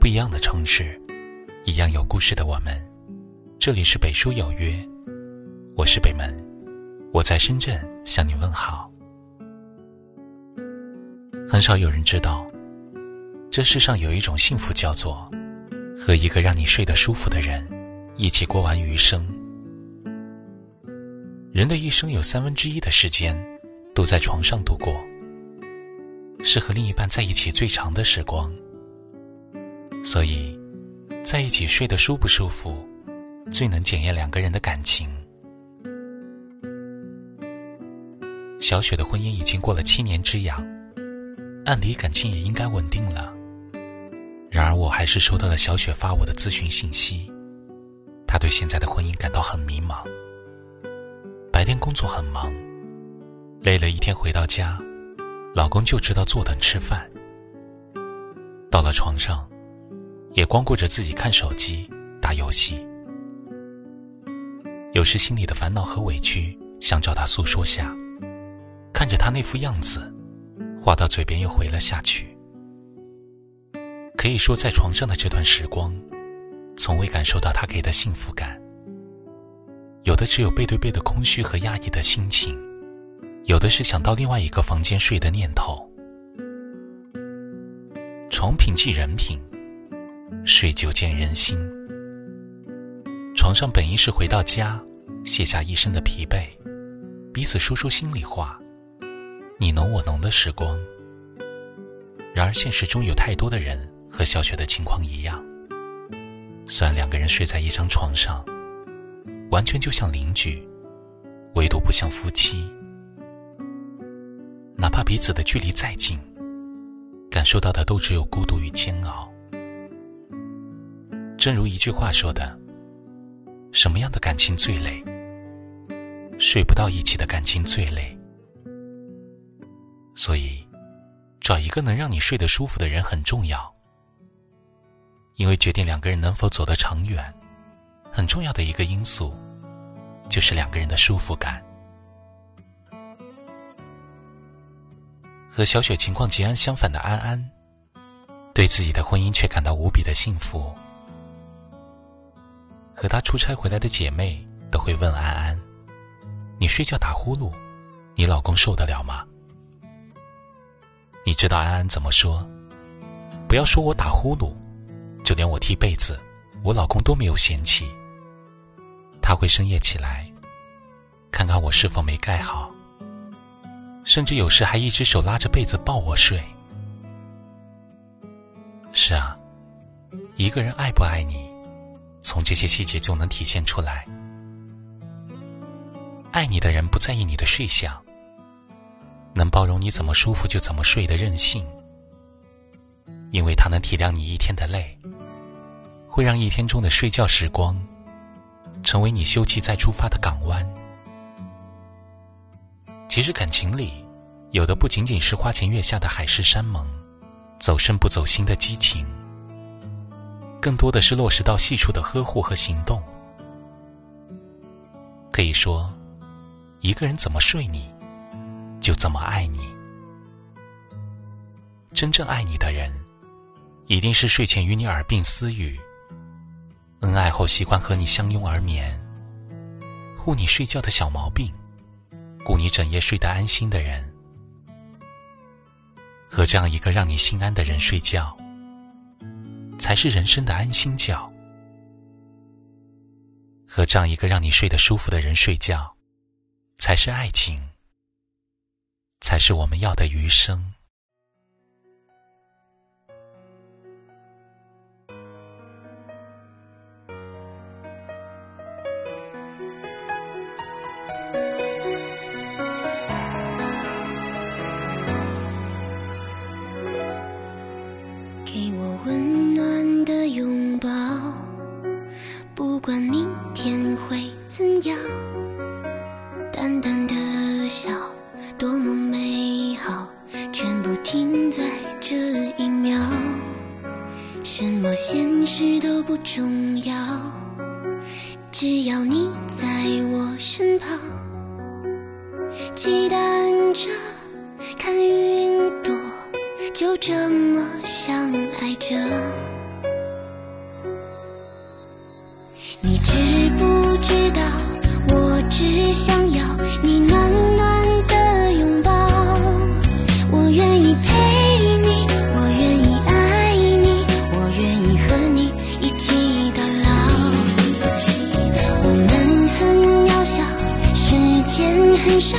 不一样的城市，一样有故事的我们。这里是北书有约，我是北门，我在深圳向你问好。很少有人知道，这世上有一种幸福，叫做和一个让你睡得舒服的人一起过完余生。人的一生有三分之一的时间都在床上度过，是和另一半在一起最长的时光。所以，在一起睡得舒不舒服，最能检验两个人的感情。小雪的婚姻已经过了七年之痒，按理感情也应该稳定了。然而，我还是收到了小雪发我的咨询信息，她对现在的婚姻感到很迷茫。白天工作很忙，累了一天回到家，老公就知道坐等吃饭。到了床上。也光顾着自己看手机、打游戏，有时心里的烦恼和委屈想找他诉说下，看着他那副样子，话到嘴边又回了下去。可以说，在床上的这段时光，从未感受到他给的幸福感，有的只有背对背的空虚和压抑的心情，有的是想到另外一个房间睡的念头。床品即人品。睡久见人心。床上本应是回到家，卸下一身的疲惫，彼此说说心里话，你侬我侬的时光。然而现实中有太多的人和小雪的情况一样，虽然两个人睡在一张床上，完全就像邻居，唯独不像夫妻。哪怕彼此的距离再近，感受到的都只有孤独与煎熬。正如一句话说的：“什么样的感情最累？睡不到一起的感情最累。”所以，找一个能让你睡得舒服的人很重要。因为决定两个人能否走得长远，很重要的一个因素，就是两个人的舒服感。和小雪情况截然相反的安安，对自己的婚姻却感到无比的幸福。和她出差回来的姐妹都会问安安：“你睡觉打呼噜，你老公受得了吗？”你知道安安怎么说？不要说我打呼噜，就连我踢被子，我老公都没有嫌弃。他会深夜起来，看看我是否没盖好，甚至有时还一只手拉着被子抱我睡。是啊，一个人爱不爱你？从这些细节就能体现出来。爱你的人不在意你的睡相，能包容你怎么舒服就怎么睡的任性，因为他能体谅你一天的累，会让一天中的睡觉时光，成为你休憩再出发的港湾。其实感情里，有的不仅仅是花前月下的海誓山盟，走肾不走心的激情。更多的是落实到细处的呵护和行动。可以说，一个人怎么睡你，就怎么爱你。真正爱你的人，一定是睡前与你耳鬓私语，恩爱后习惯和你相拥而眠，护你睡觉的小毛病，顾你整夜睡得安心的人。和这样一个让你心安的人睡觉。才是人生的安心觉。和这样一个让你睡得舒服的人睡觉，才是爱情，才是我们要的余生。样，淡淡的笑，多么美好，全部停在这一秒。什么现实都不重要，只要你在我身旁，期待着看云朵，就这么相爱着。你知不？只想要你暖暖的拥抱。我愿意陪你，我愿意爱你，我愿意和你一起到老。我们很渺小，时间很少，